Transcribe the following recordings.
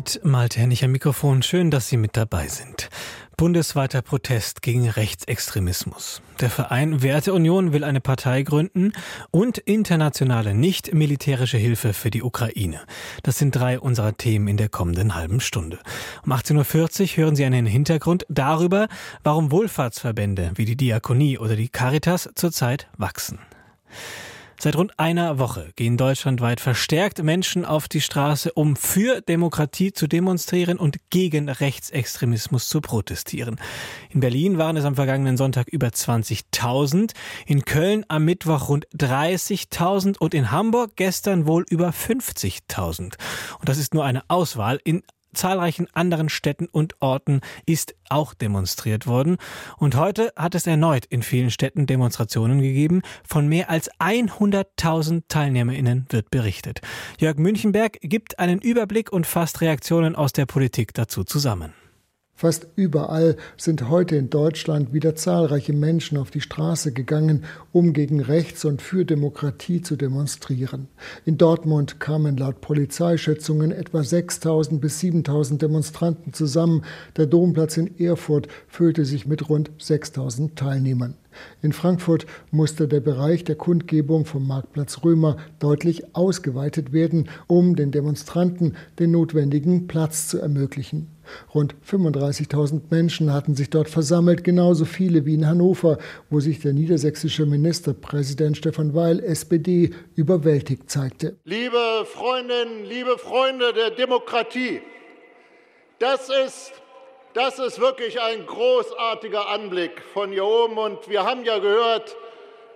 Mit Malte Hennig am Mikrofon. Schön, dass Sie mit dabei sind. Bundesweiter Protest gegen Rechtsextremismus. Der Verein Werteunion will eine Partei gründen und internationale nicht-militärische Hilfe für die Ukraine. Das sind drei unserer Themen in der kommenden halben Stunde. Um 18.40 Uhr hören Sie einen Hintergrund darüber, warum Wohlfahrtsverbände wie die Diakonie oder die Caritas zurzeit wachsen. Seit rund einer Woche gehen deutschlandweit verstärkt Menschen auf die Straße, um für Demokratie zu demonstrieren und gegen Rechtsextremismus zu protestieren. In Berlin waren es am vergangenen Sonntag über 20.000, in Köln am Mittwoch rund 30.000 und in Hamburg gestern wohl über 50.000. Und das ist nur eine Auswahl. In zahlreichen anderen Städten und Orten ist auch demonstriert worden. Und heute hat es erneut in vielen Städten Demonstrationen gegeben. Von mehr als 100.000 TeilnehmerInnen wird berichtet. Jörg Münchenberg gibt einen Überblick und fasst Reaktionen aus der Politik dazu zusammen. Fast überall sind heute in Deutschland wieder zahlreiche Menschen auf die Straße gegangen, um gegen Rechts und für Demokratie zu demonstrieren. In Dortmund kamen laut Polizeischätzungen etwa 6000 bis 7000 Demonstranten zusammen. Der Domplatz in Erfurt füllte sich mit rund 6000 Teilnehmern. In Frankfurt musste der Bereich der Kundgebung vom Marktplatz Römer deutlich ausgeweitet werden, um den Demonstranten den notwendigen Platz zu ermöglichen. Rund 35.000 Menschen hatten sich dort versammelt, genauso viele wie in Hannover, wo sich der niedersächsische Ministerpräsident Stefan Weil, SPD, überwältigt zeigte. Liebe Freundinnen, liebe Freunde der Demokratie, das ist das ist wirklich ein großartiger Anblick von hier oben. Und wir haben ja gehört,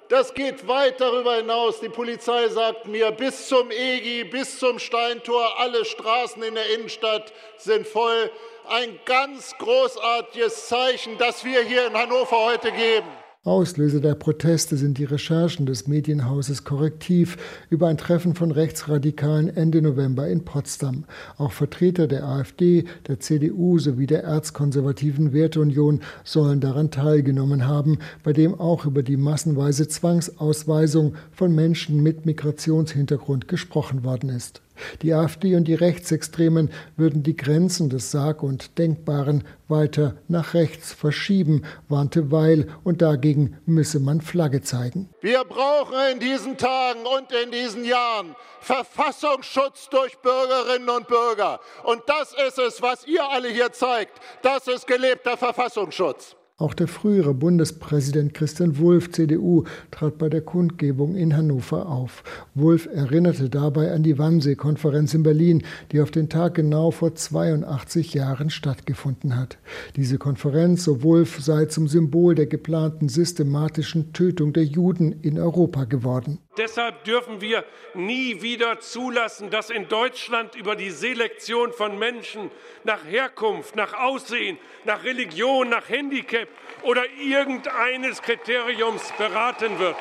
das geht weit darüber hinaus. Die Polizei sagt mir, bis zum EGI, bis zum Steintor, alle Straßen in der Innenstadt sind voll. Ein ganz großartiges Zeichen, das wir hier in Hannover heute geben. Auslöser der Proteste sind die Recherchen des Medienhauses Korrektiv über ein Treffen von Rechtsradikalen Ende November in Potsdam. Auch Vertreter der AfD, der CDU sowie der erzkonservativen Werteunion sollen daran teilgenommen haben, bei dem auch über die massenweise Zwangsausweisung von Menschen mit Migrationshintergrund gesprochen worden ist. Die AfD und die Rechtsextremen würden die Grenzen des Sag- und Denkbaren weiter nach rechts verschieben, warnte Weil, und dagegen müsse man Flagge zeigen. Wir brauchen in diesen Tagen und in diesen Jahren Verfassungsschutz durch Bürgerinnen und Bürger. Und das ist es, was ihr alle hier zeigt. Das ist gelebter Verfassungsschutz. Auch der frühere Bundespräsident Christian Wulff, CDU, trat bei der Kundgebung in Hannover auf. Wulff erinnerte dabei an die Wannsee-Konferenz in Berlin, die auf den Tag genau vor 82 Jahren stattgefunden hat. Diese Konferenz, so Wulff, sei zum Symbol der geplanten systematischen Tötung der Juden in Europa geworden. Deshalb dürfen wir nie wieder zulassen, dass in Deutschland über die Selektion von Menschen nach Herkunft, nach Aussehen, nach Religion, nach Handicap oder irgendeines Kriteriums beraten wird.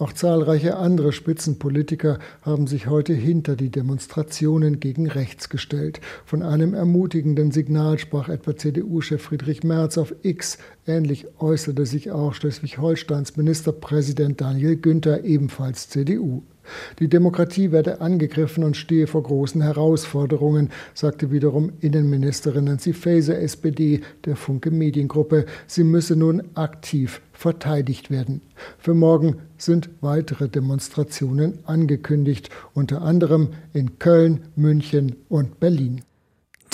Auch zahlreiche andere Spitzenpolitiker haben sich heute hinter die Demonstrationen gegen rechts gestellt. Von einem ermutigenden Signal sprach etwa CDU-Chef Friedrich Merz auf X. Ähnlich äußerte sich auch Schleswig-Holsteins Ministerpräsident Daniel Günther, ebenfalls CDU. Die Demokratie werde angegriffen und stehe vor großen Herausforderungen, sagte wiederum Innenministerin Nancy Faeser, SPD, der Funke Mediengruppe. Sie müsse nun aktiv verteidigt werden. Für morgen sind weitere Demonstrationen angekündigt, unter anderem in Köln, München und Berlin.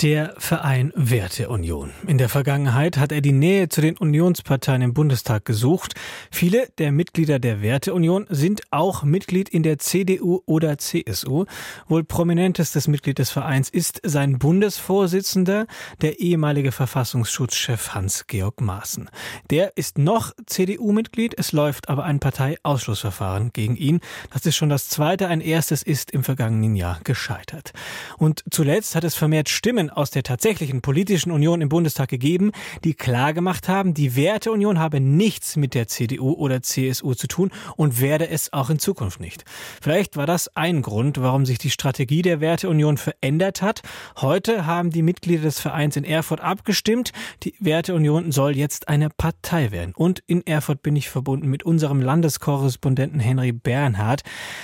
Der Verein Werteunion. In der Vergangenheit hat er die Nähe zu den Unionsparteien im Bundestag gesucht. Viele der Mitglieder der Werteunion sind auch Mitglied in der CDU oder CSU. Wohl prominentestes Mitglied des Vereins ist sein Bundesvorsitzender, der ehemalige Verfassungsschutzchef Hans-Georg Maaßen. Der ist noch CDU-Mitglied, es läuft aber ein Parteiausschlussverfahren gegen ihn. Das ist schon das zweite, ein erstes ist im vergangenen Jahr gescheitert. Und zuletzt hat es vermehrt Stimmen Stimmen aus der tatsächlichen politischen Union im Bundestag gegeben, die klargemacht haben, die Werteunion habe nichts mit der CDU oder CSU zu tun und werde es auch in Zukunft nicht. Vielleicht war das ein Grund, warum sich die Strategie der Werteunion verändert hat. Heute haben die Mitglieder des Vereins in Erfurt abgestimmt. Die Werteunion soll jetzt eine Partei werden. Und in Erfurt bin ich verbunden mit unserem Landeskorrespondenten Henry Bernhard.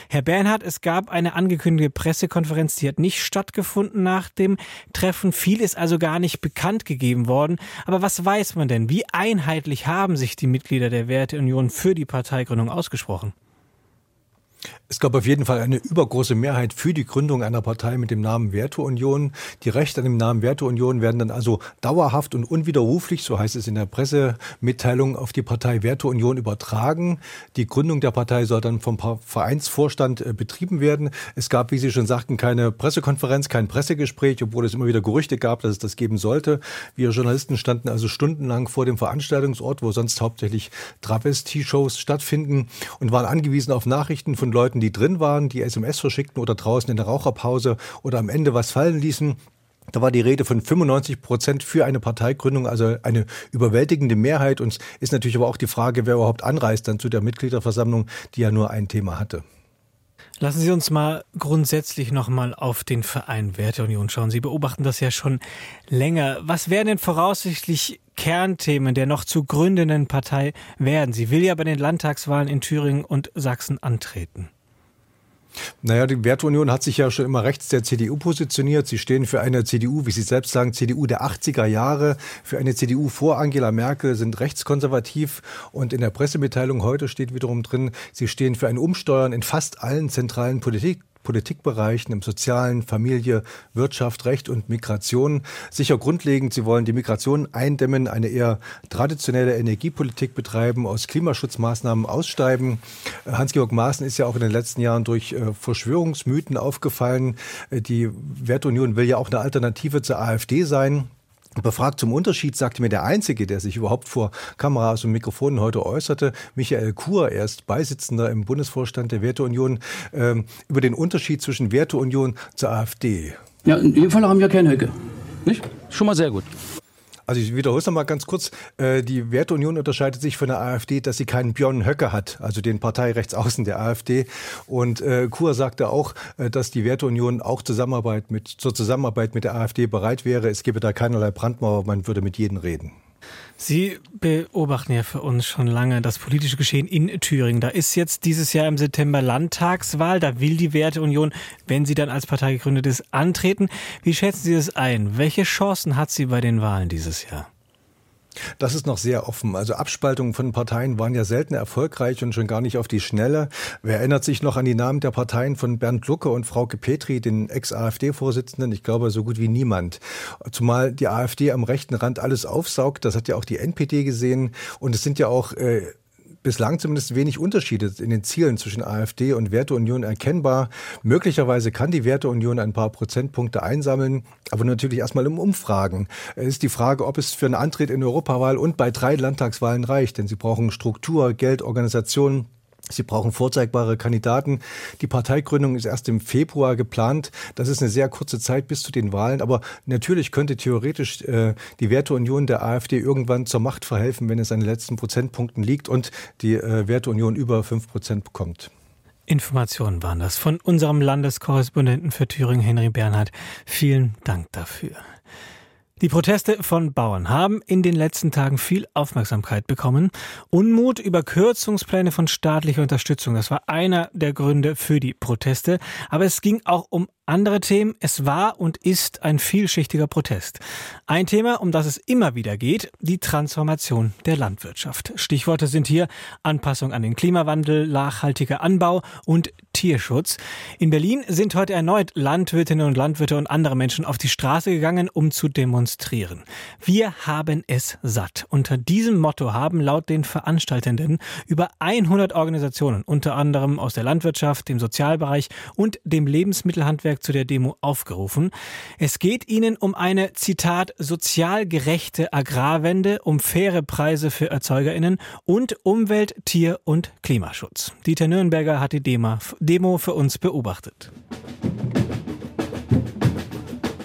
Herr Bernhard, es gab eine angekündigte Pressekonferenz, die hat nicht stattgefunden nach dem Treffen. Viel ist also gar nicht bekannt gegeben worden. Aber was weiß man denn? Wie einheitlich haben sich die Mitglieder der Werteunion für die Parteigründung ausgesprochen? Es gab auf jeden Fall eine übergroße Mehrheit für die Gründung einer Partei mit dem Namen Werteunion. Die Rechte an dem Namen Werteunion werden dann also dauerhaft und unwiderruflich, so heißt es in der Pressemitteilung, auf die Partei Werteunion übertragen. Die Gründung der Partei soll dann vom Vereinsvorstand äh, betrieben werden. Es gab, wie Sie schon sagten, keine Pressekonferenz, kein Pressegespräch, obwohl es immer wieder Gerüchte gab, dass es das geben sollte. Wir Journalisten standen also stundenlang vor dem Veranstaltungsort, wo sonst hauptsächlich Travestie-Shows stattfinden und waren angewiesen auf Nachrichten von Leuten, die drin waren, die SMS verschickten oder draußen in der Raucherpause oder am Ende was fallen ließen. Da war die Rede von 95 Prozent für eine Parteigründung, also eine überwältigende Mehrheit. Und ist natürlich aber auch die Frage, wer überhaupt anreist dann zu der Mitgliederversammlung, die ja nur ein Thema hatte. Lassen Sie uns mal grundsätzlich nochmal auf den Verein Werteunion schauen. Sie beobachten das ja schon länger. Was wären denn voraussichtlich Kernthemen der noch zu gründenden Partei werden? Sie will ja bei den Landtagswahlen in Thüringen und Sachsen antreten. Naja, die Werteunion hat sich ja schon immer rechts der CDU positioniert. Sie stehen für eine CDU, wie Sie selbst sagen, CDU der 80er Jahre, für eine CDU vor Angela Merkel, sind rechtskonservativ. Und in der Pressemitteilung heute steht wiederum drin, sie stehen für ein Umsteuern in fast allen zentralen Politik Politikbereichen, im sozialen, Familie, Wirtschaft, Recht und Migration. Sicher grundlegend, sie wollen die Migration eindämmen, eine eher traditionelle Energiepolitik betreiben, aus Klimaschutzmaßnahmen aussteigen. Hans-Georg Maaßen ist ja auch in den letzten Jahren durch äh, Verschwörungsmythen aufgefallen. Äh, die Wertunion will ja auch eine Alternative zur AfD sein. Befragt zum Unterschied sagte mir der Einzige, der sich überhaupt vor Kameras und Mikrofonen heute äußerte, Michael Kur, er ist Beisitzender im Bundesvorstand der Werteunion, ähm, über den Unterschied zwischen Werteunion zur AfD. Ja, in dem Fall haben wir keine Höcke. Nicht? Schon mal sehr gut. Also ich wiederhole es nochmal ganz kurz. Äh, die Werteunion unterscheidet sich von der AfD, dass sie keinen Björn Höcke hat, also den Parteirechtsaußen der AfD. Und äh, Kur sagte auch, äh, dass die Werteunion auch Zusammenarbeit mit, zur Zusammenarbeit mit der AfD bereit wäre. Es gebe da keinerlei Brandmauer, man würde mit jedem reden. Sie beobachten ja für uns schon lange das politische Geschehen in Thüringen. Da ist jetzt dieses Jahr im September Landtagswahl. Da will die Werteunion, wenn sie dann als Partei gegründet ist, antreten. Wie schätzen Sie das ein? Welche Chancen hat sie bei den Wahlen dieses Jahr? Das ist noch sehr offen. Also Abspaltungen von Parteien waren ja selten erfolgreich und schon gar nicht auf die Schnelle. Wer erinnert sich noch an die Namen der Parteien von Bernd Lucke und Frauke Petri, den Ex-AfD-Vorsitzenden? Ich glaube, so gut wie niemand. Zumal die AfD am rechten Rand alles aufsaugt. Das hat ja auch die NPD gesehen. Und es sind ja auch äh, bislang zumindest wenig Unterschiede in den Zielen zwischen AfD und Werteunion erkennbar. Möglicherweise kann die Werteunion ein paar Prozentpunkte einsammeln, aber natürlich erstmal im Umfragen. Es ist die Frage, ob es für einen Antritt in Europawahl und bei drei Landtagswahlen reicht, denn sie brauchen Struktur, Geld, Organisation, Sie brauchen vorzeigbare Kandidaten. Die Parteigründung ist erst im Februar geplant. Das ist eine sehr kurze Zeit bis zu den Wahlen. Aber natürlich könnte theoretisch äh, die Werteunion der AfD irgendwann zur Macht verhelfen, wenn es an den letzten Prozentpunkten liegt und die äh, Werteunion über fünf Prozent bekommt. Informationen waren das von unserem Landeskorrespondenten für Thüringen, Henry Bernhard. Vielen Dank dafür. Die Proteste von Bauern haben in den letzten Tagen viel Aufmerksamkeit bekommen. Unmut über Kürzungspläne von staatlicher Unterstützung, das war einer der Gründe für die Proteste. Aber es ging auch um andere Themen. Es war und ist ein vielschichtiger Protest. Ein Thema, um das es immer wieder geht, die Transformation der Landwirtschaft. Stichworte sind hier Anpassung an den Klimawandel, nachhaltiger Anbau und Tierschutz. In Berlin sind heute erneut Landwirtinnen und Landwirte und andere Menschen auf die Straße gegangen, um zu demonstrieren. Wir haben es satt. Unter diesem Motto haben laut den Veranstaltenden über 100 Organisationen, unter anderem aus der Landwirtschaft, dem Sozialbereich und dem Lebensmittelhandwerk zu der Demo aufgerufen. Es geht ihnen um eine, Zitat, sozial gerechte Agrarwende, um faire Preise für ErzeugerInnen und Umwelt-, Tier- und Klimaschutz. Dieter Nürnberger hat die Demo für uns beobachtet.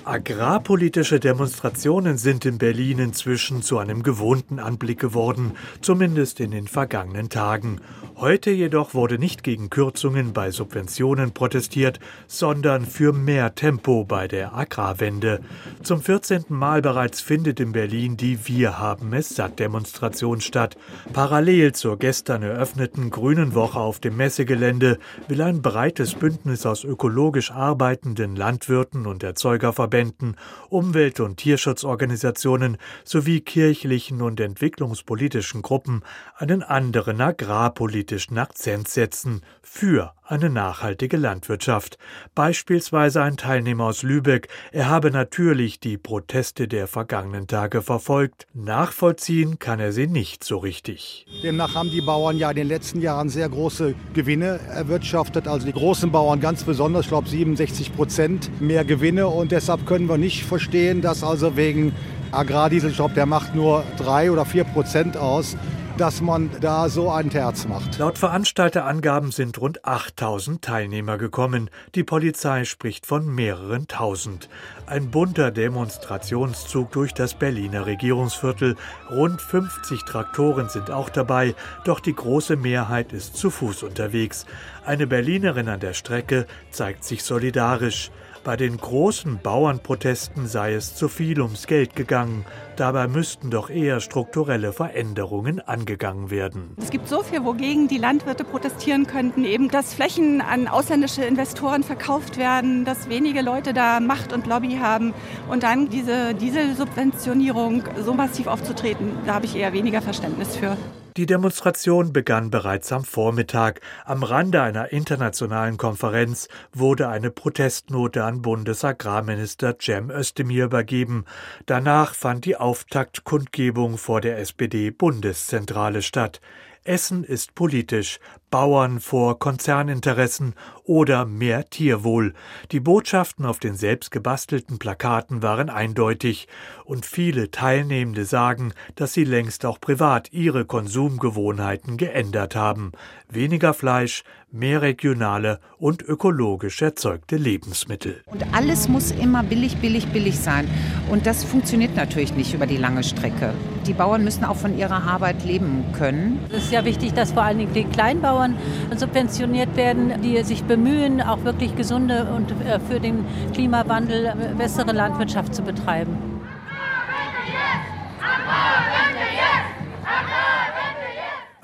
Agrarpolitische Demonstrationen sind in Berlin inzwischen zu einem gewohnten Anblick geworden, zumindest in den vergangenen Tagen. Heute jedoch wurde nicht gegen Kürzungen bei Subventionen protestiert, sondern für mehr Tempo bei der Agrarwende. Zum 14. Mal bereits findet in Berlin die Wir haben es satt Demonstration statt. Parallel zur gestern eröffneten Grünen Woche auf dem Messegelände will ein breites Bündnis aus ökologisch arbeitenden Landwirten und Erzeugerverbänden, Umwelt- und Tierschutzorganisationen sowie kirchlichen und entwicklungspolitischen Gruppen einen anderen Agrarpolitik politischen Akzent setzen für eine nachhaltige Landwirtschaft. Beispielsweise ein Teilnehmer aus Lübeck, er habe natürlich die Proteste der vergangenen Tage verfolgt, nachvollziehen kann er sie nicht so richtig. Demnach haben die Bauern ja in den letzten Jahren sehr große Gewinne erwirtschaftet, also die großen Bauern ganz besonders, ich glaube 67 Prozent mehr Gewinne und deshalb können wir nicht verstehen, dass also wegen Agrardiesel, ich glaube, der macht nur drei oder vier Prozent aus, dass man da so ein Terz macht. Laut Veranstalterangaben sind rund 8000 Teilnehmer gekommen. Die Polizei spricht von mehreren tausend. Ein bunter Demonstrationszug durch das Berliner Regierungsviertel. Rund 50 Traktoren sind auch dabei, doch die große Mehrheit ist zu Fuß unterwegs. Eine Berlinerin an der Strecke zeigt sich solidarisch. Bei den großen Bauernprotesten sei es zu viel ums Geld gegangen. Dabei müssten doch eher strukturelle Veränderungen angegangen werden. Es gibt so viel, wogegen die Landwirte protestieren könnten. Eben, dass Flächen an ausländische Investoren verkauft werden, dass wenige Leute da Macht und Lobby haben. Und dann diese Dieselsubventionierung so massiv aufzutreten, da habe ich eher weniger Verständnis für. Die Demonstration begann bereits am Vormittag. Am Rande einer internationalen Konferenz wurde eine Protestnote an Bundesagrarminister Cem Özdemir übergeben. Danach fand die Auftaktkundgebung vor der SPD-Bundeszentrale statt. Essen ist politisch, Bauern vor Konzerninteressen oder mehr Tierwohl. Die Botschaften auf den selbst gebastelten Plakaten waren eindeutig, und viele Teilnehmende sagen, dass sie längst auch privat ihre Konsumgewohnheiten geändert haben. Weniger Fleisch, mehr regionale und ökologisch erzeugte Lebensmittel. Und alles muss immer billig, billig, billig sein. Und das funktioniert natürlich nicht über die lange Strecke. Die Bauern müssen auch von ihrer Arbeit leben können. Es ist ja wichtig, dass vor allen Dingen die Kleinbauern subventioniert werden, die sich bemühen, auch wirklich gesunde und äh, für den Klimawandel bessere Landwirtschaft zu betreiben.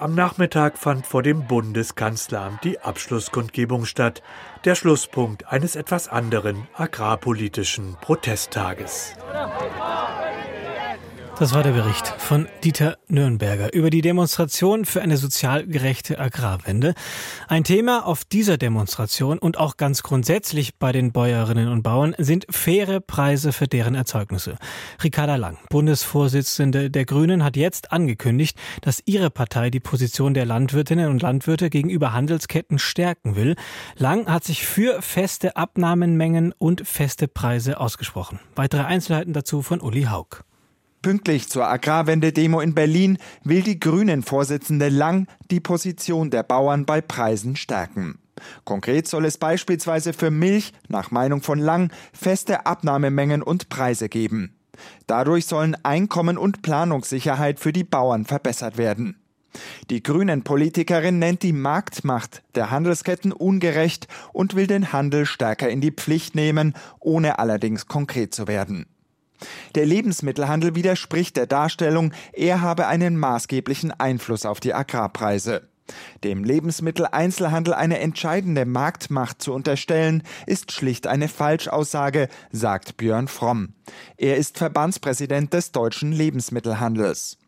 Am Nachmittag fand vor dem Bundeskanzleramt die Abschlusskundgebung statt, der Schlusspunkt eines etwas anderen agrarpolitischen Protesttages. Das war der Bericht von Dieter Nürnberger über die Demonstration für eine sozial gerechte Agrarwende. Ein Thema auf dieser Demonstration und auch ganz grundsätzlich bei den Bäuerinnen und Bauern sind faire Preise für deren Erzeugnisse. Ricarda Lang, Bundesvorsitzende der Grünen, hat jetzt angekündigt, dass ihre Partei die Position der Landwirtinnen und Landwirte gegenüber Handelsketten stärken will. Lang hat sich für feste Abnahmenmengen und feste Preise ausgesprochen. Weitere Einzelheiten dazu von Uli Haug. Pünktlich zur Agrarwende-Demo in Berlin will die Grünen-Vorsitzende Lang die Position der Bauern bei Preisen stärken. Konkret soll es beispielsweise für Milch, nach Meinung von Lang, feste Abnahmemengen und Preise geben. Dadurch sollen Einkommen und Planungssicherheit für die Bauern verbessert werden. Die Grünen-Politikerin nennt die Marktmacht der Handelsketten ungerecht und will den Handel stärker in die Pflicht nehmen, ohne allerdings konkret zu werden. Der Lebensmittelhandel widerspricht der Darstellung, er habe einen maßgeblichen Einfluss auf die Agrarpreise. Dem Lebensmitteleinzelhandel eine entscheidende Marktmacht zu unterstellen, ist schlicht eine Falschaussage, sagt Björn Fromm. Er ist Verbandspräsident des deutschen Lebensmittelhandels.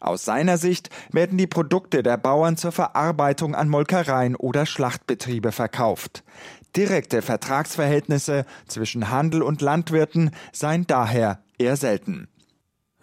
Aus seiner Sicht werden die Produkte der Bauern zur Verarbeitung an Molkereien oder Schlachtbetriebe verkauft. Direkte Vertragsverhältnisse zwischen Handel und Landwirten seien daher eher selten.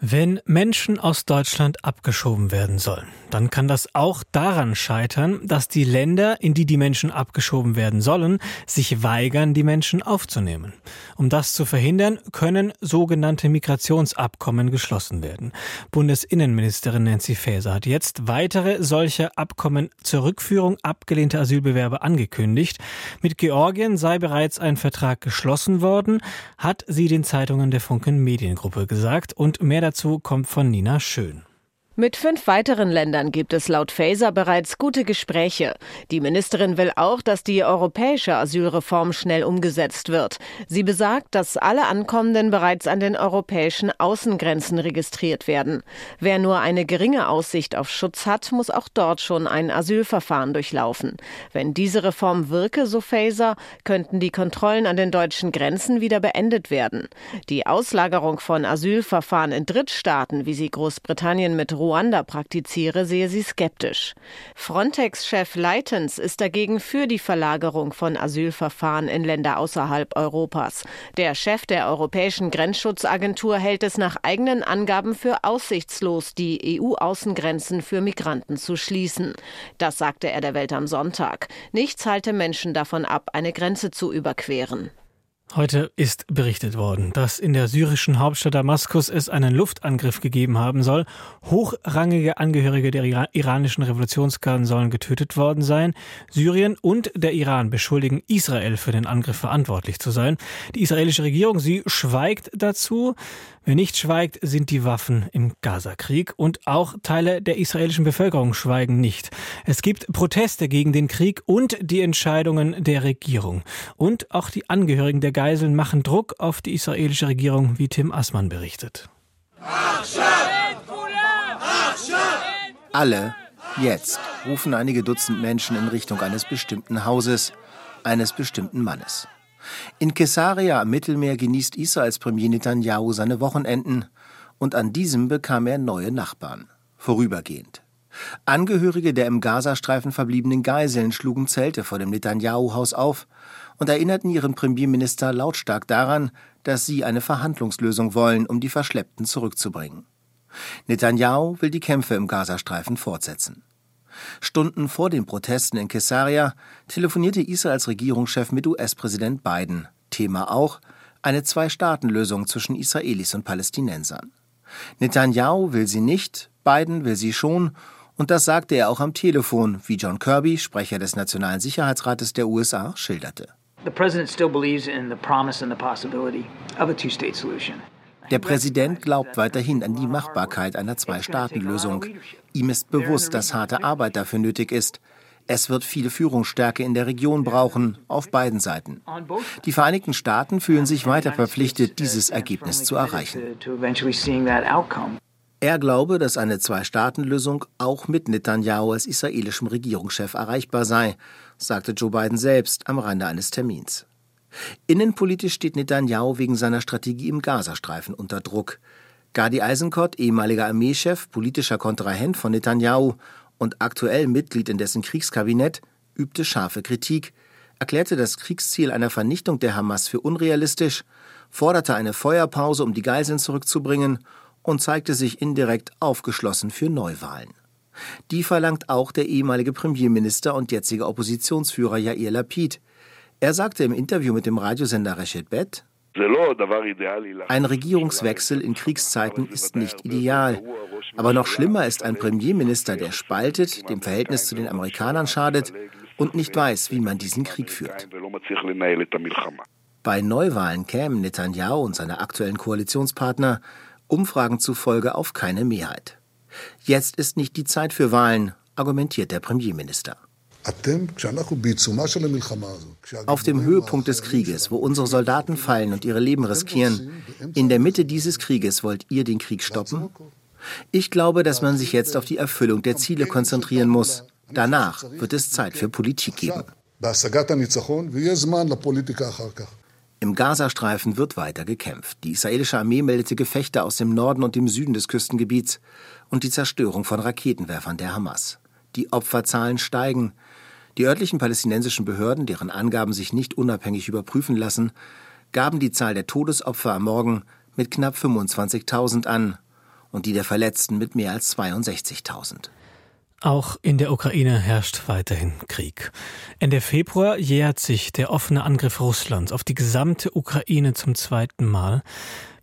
Wenn Menschen aus Deutschland abgeschoben werden sollen, dann kann das auch daran scheitern, dass die Länder, in die die Menschen abgeschoben werden sollen, sich weigern, die Menschen aufzunehmen. Um das zu verhindern, können sogenannte Migrationsabkommen geschlossen werden. Bundesinnenministerin Nancy Faeser hat jetzt weitere solche Abkommen zur Rückführung abgelehnter Asylbewerber angekündigt. Mit Georgien sei bereits ein Vertrag geschlossen worden, hat sie den Zeitungen der Funken Mediengruppe gesagt und mehr dazu kommt von Nina Schön. Mit fünf weiteren Ländern gibt es laut Faeser bereits gute Gespräche. Die Ministerin will auch, dass die europäische Asylreform schnell umgesetzt wird. Sie besagt, dass alle Ankommenden bereits an den europäischen Außengrenzen registriert werden. Wer nur eine geringe Aussicht auf Schutz hat, muss auch dort schon ein Asylverfahren durchlaufen. Wenn diese Reform wirke, so Faeser, könnten die Kontrollen an den deutschen Grenzen wieder beendet werden. Die Auslagerung von Asylverfahren in Drittstaaten, wie sie Großbritannien mit Ruanda praktiziere, sehe sie skeptisch. Frontex-Chef Leitens ist dagegen für die Verlagerung von Asylverfahren in Länder außerhalb Europas. Der Chef der Europäischen Grenzschutzagentur hält es nach eigenen Angaben für aussichtslos, die EU-Außengrenzen für Migranten zu schließen. Das sagte er der Welt am Sonntag. Nichts halte Menschen davon ab, eine Grenze zu überqueren. Heute ist berichtet worden, dass in der syrischen Hauptstadt Damaskus es einen Luftangriff gegeben haben soll. Hochrangige Angehörige der iranischen Revolutionsgarden sollen getötet worden sein. Syrien und der Iran beschuldigen Israel für den Angriff verantwortlich zu sein. Die israelische Regierung, sie schweigt dazu. Wer nicht schweigt, sind die Waffen im Gazakrieg und auch Teile der israelischen Bevölkerung schweigen nicht. Es gibt Proteste gegen den Krieg und die Entscheidungen der Regierung. Und auch die Angehörigen der Geiseln machen Druck auf die israelische Regierung, wie Tim Assmann berichtet. Alle, jetzt, rufen einige Dutzend Menschen in Richtung eines bestimmten Hauses, eines bestimmten Mannes. In Caesarea am Mittelmeer genießt Israels Premier Netanyahu seine Wochenenden und an diesem bekam er neue Nachbarn. Vorübergehend. Angehörige der im Gazastreifen verbliebenen Geiseln schlugen Zelte vor dem Netanyahu-Haus auf und erinnerten ihren Premierminister lautstark daran, dass sie eine Verhandlungslösung wollen, um die Verschleppten zurückzubringen. Netanyahu will die Kämpfe im Gazastreifen fortsetzen. Stunden vor den Protesten in Caesarea telefonierte Israels Regierungschef mit US-Präsident Biden. Thema auch eine Zwei-Staaten-Lösung zwischen Israelis und Palästinensern. Netanyahu will sie nicht, Biden will sie schon, und das sagte er auch am Telefon, wie John Kirby, Sprecher des Nationalen Sicherheitsrates der USA, schilderte. The president still believes in the promise and the possibility of a two-state solution. Der Präsident glaubt weiterhin an die Machbarkeit einer Zwei-Staaten-Lösung. Ihm ist bewusst, dass harte Arbeit dafür nötig ist. Es wird viel Führungsstärke in der Region brauchen, auf beiden Seiten. Die Vereinigten Staaten fühlen sich weiter verpflichtet, dieses Ergebnis zu erreichen. Er glaube, dass eine Zwei-Staaten-Lösung auch mit Netanyahu als israelischem Regierungschef erreichbar sei, sagte Joe Biden selbst am Rande eines Termins. Innenpolitisch steht Netanyahu wegen seiner Strategie im Gazastreifen unter Druck. Gadi Eisenkot, ehemaliger Armeechef, politischer Kontrahent von Netanyahu und aktuell Mitglied in dessen Kriegskabinett, übte scharfe Kritik, erklärte das Kriegsziel einer Vernichtung der Hamas für unrealistisch, forderte eine Feuerpause, um die Geiseln zurückzubringen und zeigte sich indirekt aufgeschlossen für Neuwahlen. Die verlangt auch der ehemalige Premierminister und jetzige Oppositionsführer Yair Lapid, er sagte im Interview mit dem Radiosender Reshet Bet, ein Regierungswechsel in Kriegszeiten ist nicht ideal. Aber noch schlimmer ist ein Premierminister, der spaltet, dem Verhältnis zu den Amerikanern schadet und nicht weiß, wie man diesen Krieg führt. Bei Neuwahlen kämen Netanyahu und seine aktuellen Koalitionspartner Umfragen zufolge auf keine Mehrheit. Jetzt ist nicht die Zeit für Wahlen, argumentiert der Premierminister. Auf dem Höhepunkt des Krieges, wo unsere Soldaten fallen und ihre Leben riskieren, in der Mitte dieses Krieges wollt ihr den Krieg stoppen? Ich glaube, dass man sich jetzt auf die Erfüllung der Ziele konzentrieren muss. Danach wird es Zeit für Politik geben. Im Gazastreifen wird weiter gekämpft. Die israelische Armee meldete Gefechte aus dem Norden und dem Süden des Küstengebiets und die Zerstörung von Raketenwerfern der Hamas. Die Opferzahlen steigen. Die örtlichen palästinensischen Behörden, deren Angaben sich nicht unabhängig überprüfen lassen, gaben die Zahl der Todesopfer am Morgen mit knapp 25.000 an und die der Verletzten mit mehr als 62.000. Auch in der Ukraine herrscht weiterhin Krieg. Ende Februar jährt sich der offene Angriff Russlands auf die gesamte Ukraine zum zweiten Mal.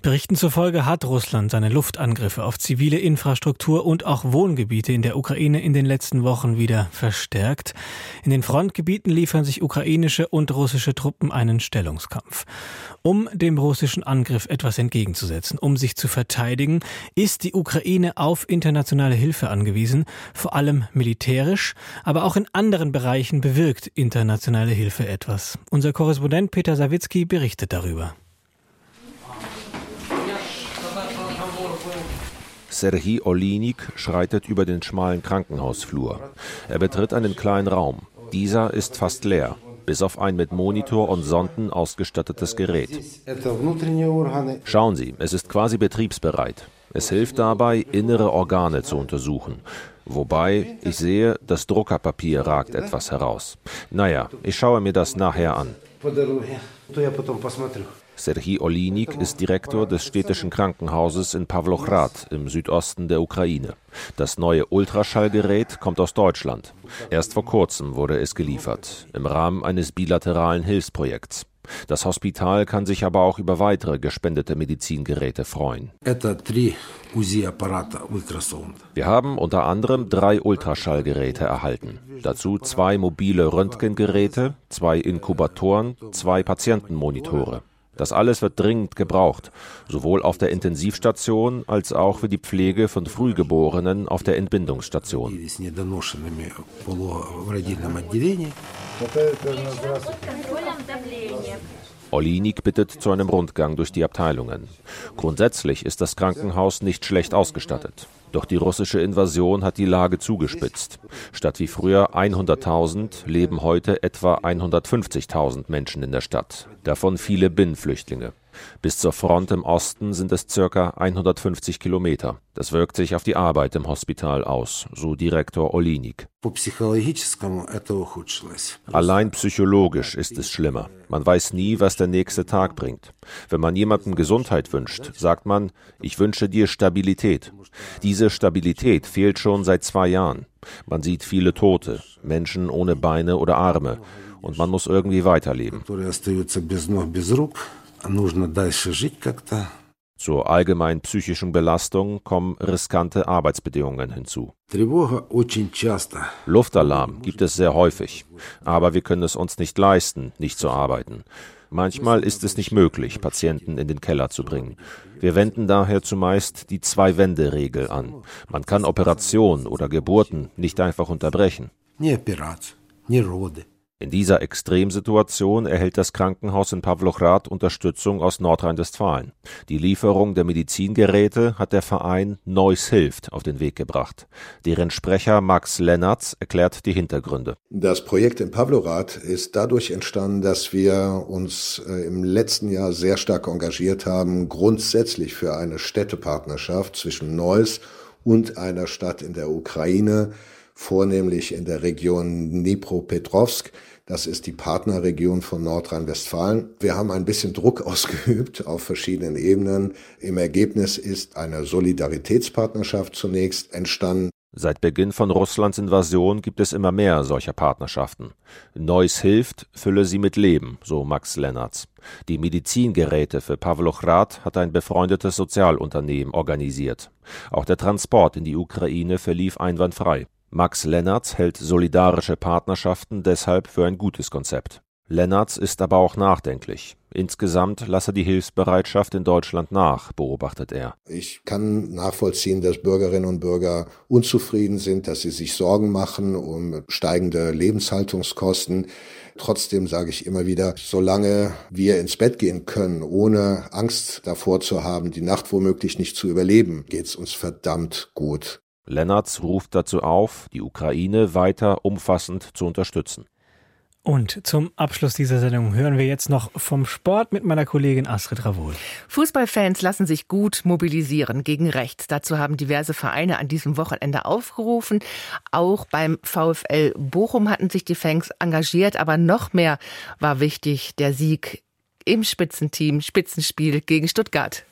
Berichten zufolge hat Russland seine Luftangriffe auf zivile Infrastruktur und auch Wohngebiete in der Ukraine in den letzten Wochen wieder verstärkt. In den Frontgebieten liefern sich ukrainische und russische Truppen einen Stellungskampf. Um dem russischen Angriff etwas entgegenzusetzen, um sich zu verteidigen, ist die Ukraine auf internationale Hilfe angewiesen, vor allem militärisch, aber auch in anderen Bereichen bewirkt internationale Hilfe etwas. Unser Korrespondent Peter Sawicki berichtet darüber. Serhii Olinik schreitet über den schmalen Krankenhausflur. Er betritt einen kleinen Raum. Dieser ist fast leer, bis auf ein mit Monitor und Sonden ausgestattetes Gerät. Schauen Sie, es ist quasi betriebsbereit. Es hilft dabei, innere Organe zu untersuchen. Wobei ich sehe, das Druckerpapier ragt etwas heraus. Naja, ich schaue mir das nachher an. Serhii Olinik ist Direktor des städtischen Krankenhauses in Pawlochrad im Südosten der Ukraine. Das neue Ultraschallgerät kommt aus Deutschland. Erst vor kurzem wurde es geliefert, im Rahmen eines bilateralen Hilfsprojekts. Das Hospital kann sich aber auch über weitere gespendete Medizingeräte freuen. Wir haben unter anderem drei Ultraschallgeräte erhalten. Dazu zwei mobile Röntgengeräte, zwei Inkubatoren, zwei Patientenmonitore. Das alles wird dringend gebraucht, sowohl auf der Intensivstation als auch für die Pflege von Frühgeborenen auf der Entbindungsstation. Olinik bittet zu einem Rundgang durch die Abteilungen. Grundsätzlich ist das Krankenhaus nicht schlecht ausgestattet. Doch die russische Invasion hat die Lage zugespitzt. Statt wie früher 100.000 leben heute etwa 150.000 Menschen in der Stadt, davon viele Binnenflüchtlinge. Bis zur Front im Osten sind es circa 150 Kilometer. Das wirkt sich auf die Arbeit im Hospital aus, so Direktor Olinik. Allein psychologisch ist es schlimmer. Man weiß nie, was der nächste Tag bringt. Wenn man jemandem Gesundheit wünscht, sagt man, ich wünsche dir Stabilität. Diese Stabilität fehlt schon seit zwei Jahren. Man sieht viele Tote, Menschen ohne Beine oder Arme, und man muss irgendwie weiterleben. Zur allgemeinen psychischen Belastung kommen riskante Arbeitsbedingungen hinzu. Luftalarm gibt es sehr häufig, aber wir können es uns nicht leisten, nicht zu arbeiten. Manchmal ist es nicht möglich, Patienten in den Keller zu bringen. Wir wenden daher zumeist die Zwei-Wände-Regel an. Man kann Operationen oder Geburten nicht einfach unterbrechen. In dieser Extremsituation erhält das Krankenhaus in Pawlochrad Unterstützung aus Nordrhein-Westfalen. Die Lieferung der Medizingeräte hat der Verein Neuss hilft auf den Weg gebracht. Deren Sprecher Max Lennartz erklärt die Hintergründe. Das Projekt in Pawlochrad ist dadurch entstanden, dass wir uns äh, im letzten Jahr sehr stark engagiert haben, grundsätzlich für eine Städtepartnerschaft zwischen Neuss und einer Stadt in der Ukraine, vornehmlich in der Region Dnipropetrovsk. Das ist die Partnerregion von Nordrhein-Westfalen. Wir haben ein bisschen Druck ausgeübt auf verschiedenen Ebenen. Im Ergebnis ist eine Solidaritätspartnerschaft zunächst entstanden. Seit Beginn von Russlands Invasion gibt es immer mehr solcher Partnerschaften. Neuss hilft, fülle sie mit Leben, so Max Lennartz. Die Medizingeräte für Pawlochrad hat ein befreundetes Sozialunternehmen organisiert. Auch der Transport in die Ukraine verlief einwandfrei. Max Lennartz hält solidarische Partnerschaften deshalb für ein gutes Konzept. Lennartz ist aber auch nachdenklich. Insgesamt lasse die Hilfsbereitschaft in Deutschland nach, beobachtet er. Ich kann nachvollziehen, dass Bürgerinnen und Bürger unzufrieden sind, dass sie sich Sorgen machen um steigende Lebenshaltungskosten. Trotzdem sage ich immer wieder, solange wir ins Bett gehen können, ohne Angst davor zu haben, die Nacht womöglich nicht zu überleben, geht es uns verdammt gut. Lennartz ruft dazu auf, die Ukraine weiter umfassend zu unterstützen. Und zum Abschluss dieser Sendung hören wir jetzt noch vom Sport mit meiner Kollegin Astrid Ravol. Fußballfans lassen sich gut mobilisieren gegen rechts. Dazu haben diverse Vereine an diesem Wochenende aufgerufen. Auch beim VfL Bochum hatten sich die Fans engagiert, aber noch mehr war wichtig der Sieg im Spitzenteam, Spitzenspiel gegen Stuttgart.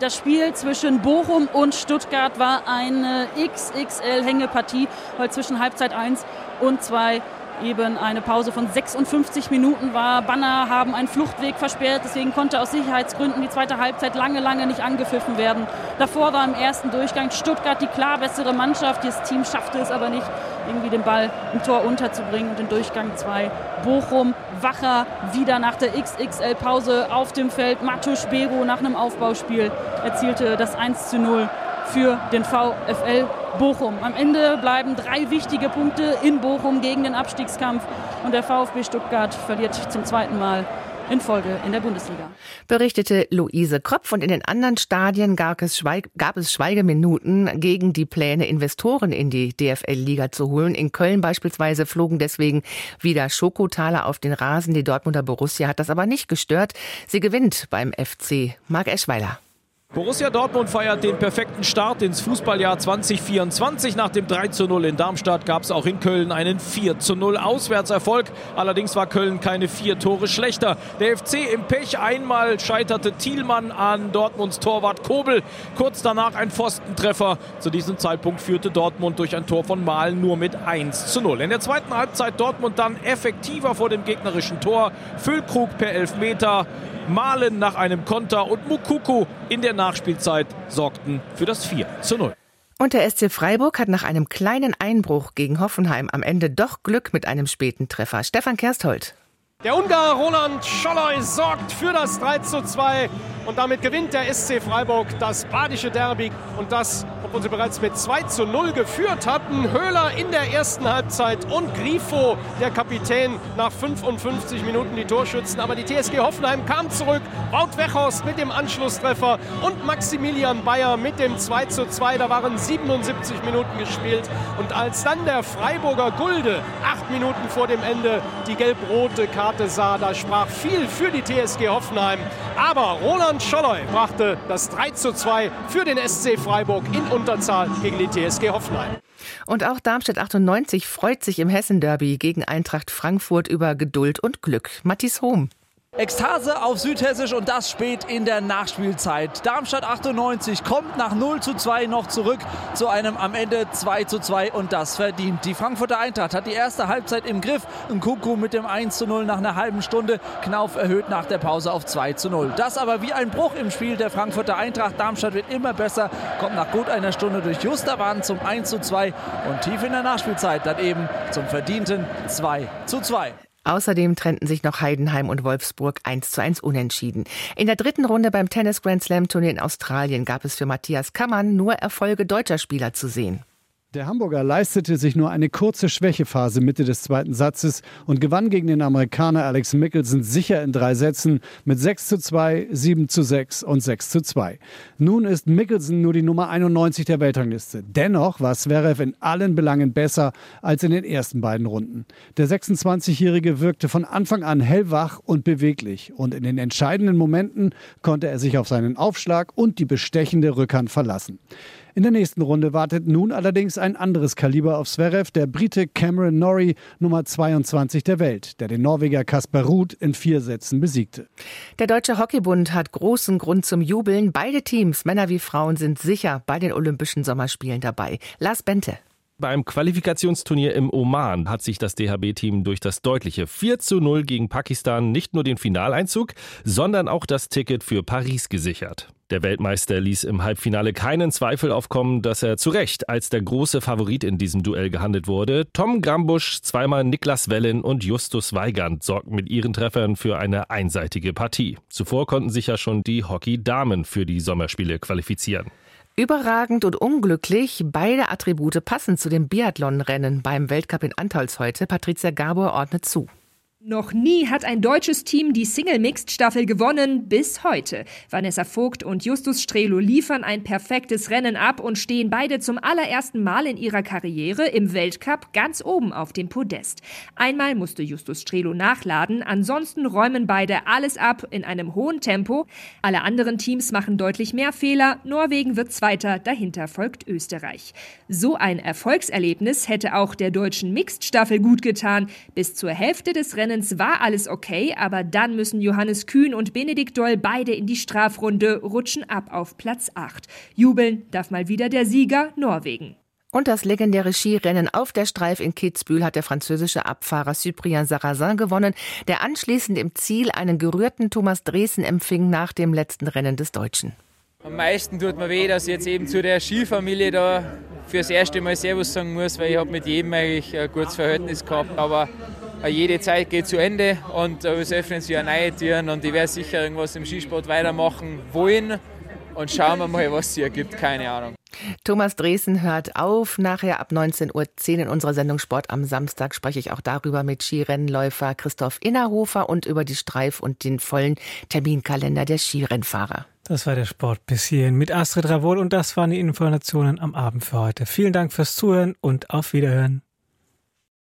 Das Spiel zwischen Bochum und Stuttgart war eine XXL-Hängepartie, weil zwischen Halbzeit 1 und 2 eben eine Pause von 56 Minuten war. Banner haben einen Fluchtweg versperrt, deswegen konnte aus Sicherheitsgründen die zweite Halbzeit lange, lange nicht angepfiffen werden. Davor war im ersten Durchgang Stuttgart die klar bessere Mannschaft. Das Team schaffte es aber nicht, irgendwie den Ball im Tor unterzubringen. Und in Durchgang 2 Bochum, Wacher wieder nach der XXL-Pause auf dem Feld. Matusch Bero nach einem Aufbauspiel erzielte das 1 zu 0 für den VfL Bochum. Am Ende bleiben drei wichtige Punkte in Bochum gegen den Abstiegskampf und der VfB Stuttgart verliert zum zweiten Mal in Folge in der Bundesliga. Berichtete Luise Kropf und in den anderen Stadien gab es, Schweig gab es Schweigeminuten gegen die Pläne, Investoren in die DFL-Liga zu holen. In Köln beispielsweise flogen deswegen wieder Schokotaler auf den Rasen. Die Dortmunder Borussia hat das aber nicht gestört. Sie gewinnt beim FC. Marc Eschweiler. Borussia Dortmund feiert den perfekten Start ins Fußballjahr 2024. Nach dem 3 zu 0 in Darmstadt gab es auch in Köln einen 4 zu 0 Auswärtserfolg. Allerdings war Köln keine vier Tore schlechter. Der FC im Pech. Einmal scheiterte Thielmann an Dortmunds Torwart Kobel. Kurz danach ein Pfostentreffer. Zu diesem Zeitpunkt führte Dortmund durch ein Tor von Malen nur mit 1 zu 0. In der zweiten Halbzeit Dortmund dann effektiver vor dem gegnerischen Tor. Füllkrug per Elfmeter. Malen nach einem Konter und Mukuku in der Nachspielzeit sorgten für das 4 zu 0. Und der SC Freiburg hat nach einem kleinen Einbruch gegen Hoffenheim am Ende doch Glück mit einem späten Treffer. Stefan Kersthold. Der Ungar Roland Scholloy sorgt für das 3 zu 2 und damit gewinnt der SC Freiburg das badische Derby und das, obwohl sie bereits mit 2 zu 0 geführt hatten. Höhler in der ersten Halbzeit und Grifo, der Kapitän, nach 55 Minuten die Torschützen. Aber die TSG Hoffenheim kam zurück. Wout Weghorst mit dem Anschlusstreffer und Maximilian Bayer mit dem 2 zu 2. Da waren 77 Minuten gespielt. Und als dann der Freiburger Gulde acht Minuten vor dem Ende die gelb-rote Karte Karte sah. Da sprach viel für die TSG Hoffenheim. Aber Roland Scholloy brachte das 3 zu 2 für den SC Freiburg in Unterzahl gegen die TSG Hoffenheim. Und auch Darmstadt 98 freut sich im Hessen-Derby gegen Eintracht Frankfurt über Geduld und Glück. Matthias Hohm. Ekstase auf Südhessisch und das spät in der Nachspielzeit. Darmstadt 98 kommt nach 0 zu 2 noch zurück zu einem am Ende 2 zu 2 und das verdient. Die Frankfurter Eintracht hat die erste Halbzeit im Griff. Nkuku mit dem 1 zu 0 nach einer halben Stunde. Knauf erhöht nach der Pause auf 2 zu 0. Das aber wie ein Bruch im Spiel der Frankfurter Eintracht. Darmstadt wird immer besser, kommt nach gut einer Stunde durch Justerwand zum 1 zu 2 und tief in der Nachspielzeit dann eben zum verdienten 2 zu 2. Außerdem trennten sich noch Heidenheim und Wolfsburg 1 zu 1 unentschieden. In der dritten Runde beim Tennis Grand Slam Turnier in Australien gab es für Matthias Kammann nur Erfolge deutscher Spieler zu sehen. Der Hamburger leistete sich nur eine kurze Schwächephase Mitte des zweiten Satzes und gewann gegen den Amerikaner Alex Mickelson sicher in drei Sätzen mit 6 zu 2, 7 zu 6 und 6 zu 2. Nun ist Mickelson nur die Nummer 91 der Weltrangliste. Dennoch war Zverev in allen Belangen besser als in den ersten beiden Runden. Der 26-Jährige wirkte von Anfang an hellwach und beweglich und in den entscheidenden Momenten konnte er sich auf seinen Aufschlag und die bestechende Rückhand verlassen. In der nächsten Runde wartet nun allerdings ein anderes Kaliber auf Zverev, der Brite Cameron Norrie, Nummer 22 der Welt, der den Norweger Kasper Ruud in vier Sätzen besiegte. Der Deutsche Hockeybund hat großen Grund zum Jubeln. Beide Teams, Männer wie Frauen, sind sicher bei den Olympischen Sommerspielen dabei. Lars Bente. Beim Qualifikationsturnier im Oman hat sich das DHB-Team durch das deutliche 4 zu 0 gegen Pakistan nicht nur den Finaleinzug, sondern auch das Ticket für Paris gesichert. Der Weltmeister ließ im Halbfinale keinen Zweifel aufkommen, dass er zu Recht als der große Favorit in diesem Duell gehandelt wurde. Tom Grambusch, zweimal Niklas Wellen und Justus Weigand sorgten mit ihren Treffern für eine einseitige Partie. Zuvor konnten sich ja schon die Hockey-Damen für die Sommerspiele qualifizieren. Überragend und unglücklich, beide Attribute passen zu dem Biathlonrennen beim Weltcup in Antolz heute. Patricia Gabor ordnet zu. Noch nie hat ein deutsches Team die Single-Mixed-Staffel gewonnen, bis heute. Vanessa Vogt und Justus Strelo liefern ein perfektes Rennen ab und stehen beide zum allerersten Mal in ihrer Karriere im Weltcup ganz oben auf dem Podest. Einmal musste Justus Strelo nachladen, ansonsten räumen beide alles ab in einem hohen Tempo. Alle anderen Teams machen deutlich mehr Fehler, Norwegen wird Zweiter, dahinter folgt Österreich. So ein Erfolgserlebnis hätte auch der deutschen Mixed-Staffel gut getan. Bis zur Hälfte des Rennens Rennens war alles okay, aber dann müssen Johannes Kühn und Benedikt Doll beide in die Strafrunde, rutschen ab auf Platz 8. Jubeln darf mal wieder der Sieger Norwegen. Und das legendäre Skirennen auf der Streif in Kitzbühel hat der französische Abfahrer Cyprien Sarrazin gewonnen, der anschließend im Ziel einen gerührten Thomas Dresen empfing nach dem letzten Rennen des Deutschen. Am meisten tut mir weh, dass ich jetzt eben zu der Skifamilie da fürs erste Mal Servus sagen muss, weil ich habe mit jedem eigentlich ein gutes Verhältnis gehabt. Aber jede Zeit geht zu Ende und es öffnen sich ja neue Türen und ich werde sicher irgendwas im Skisport weitermachen wollen und schauen wir mal, was sie ergibt. Keine Ahnung. Thomas Dresen hört auf. Nachher ab 19.10 Uhr in unserer Sendung Sport am Samstag spreche ich auch darüber mit Skirennläufer Christoph Innerhofer und über die Streif und den vollen Terminkalender der Skirennfahrer. Das war der Sport bis hierhin mit Astrid Ravol und das waren die Informationen am Abend für heute. Vielen Dank fürs Zuhören und auf Wiederhören.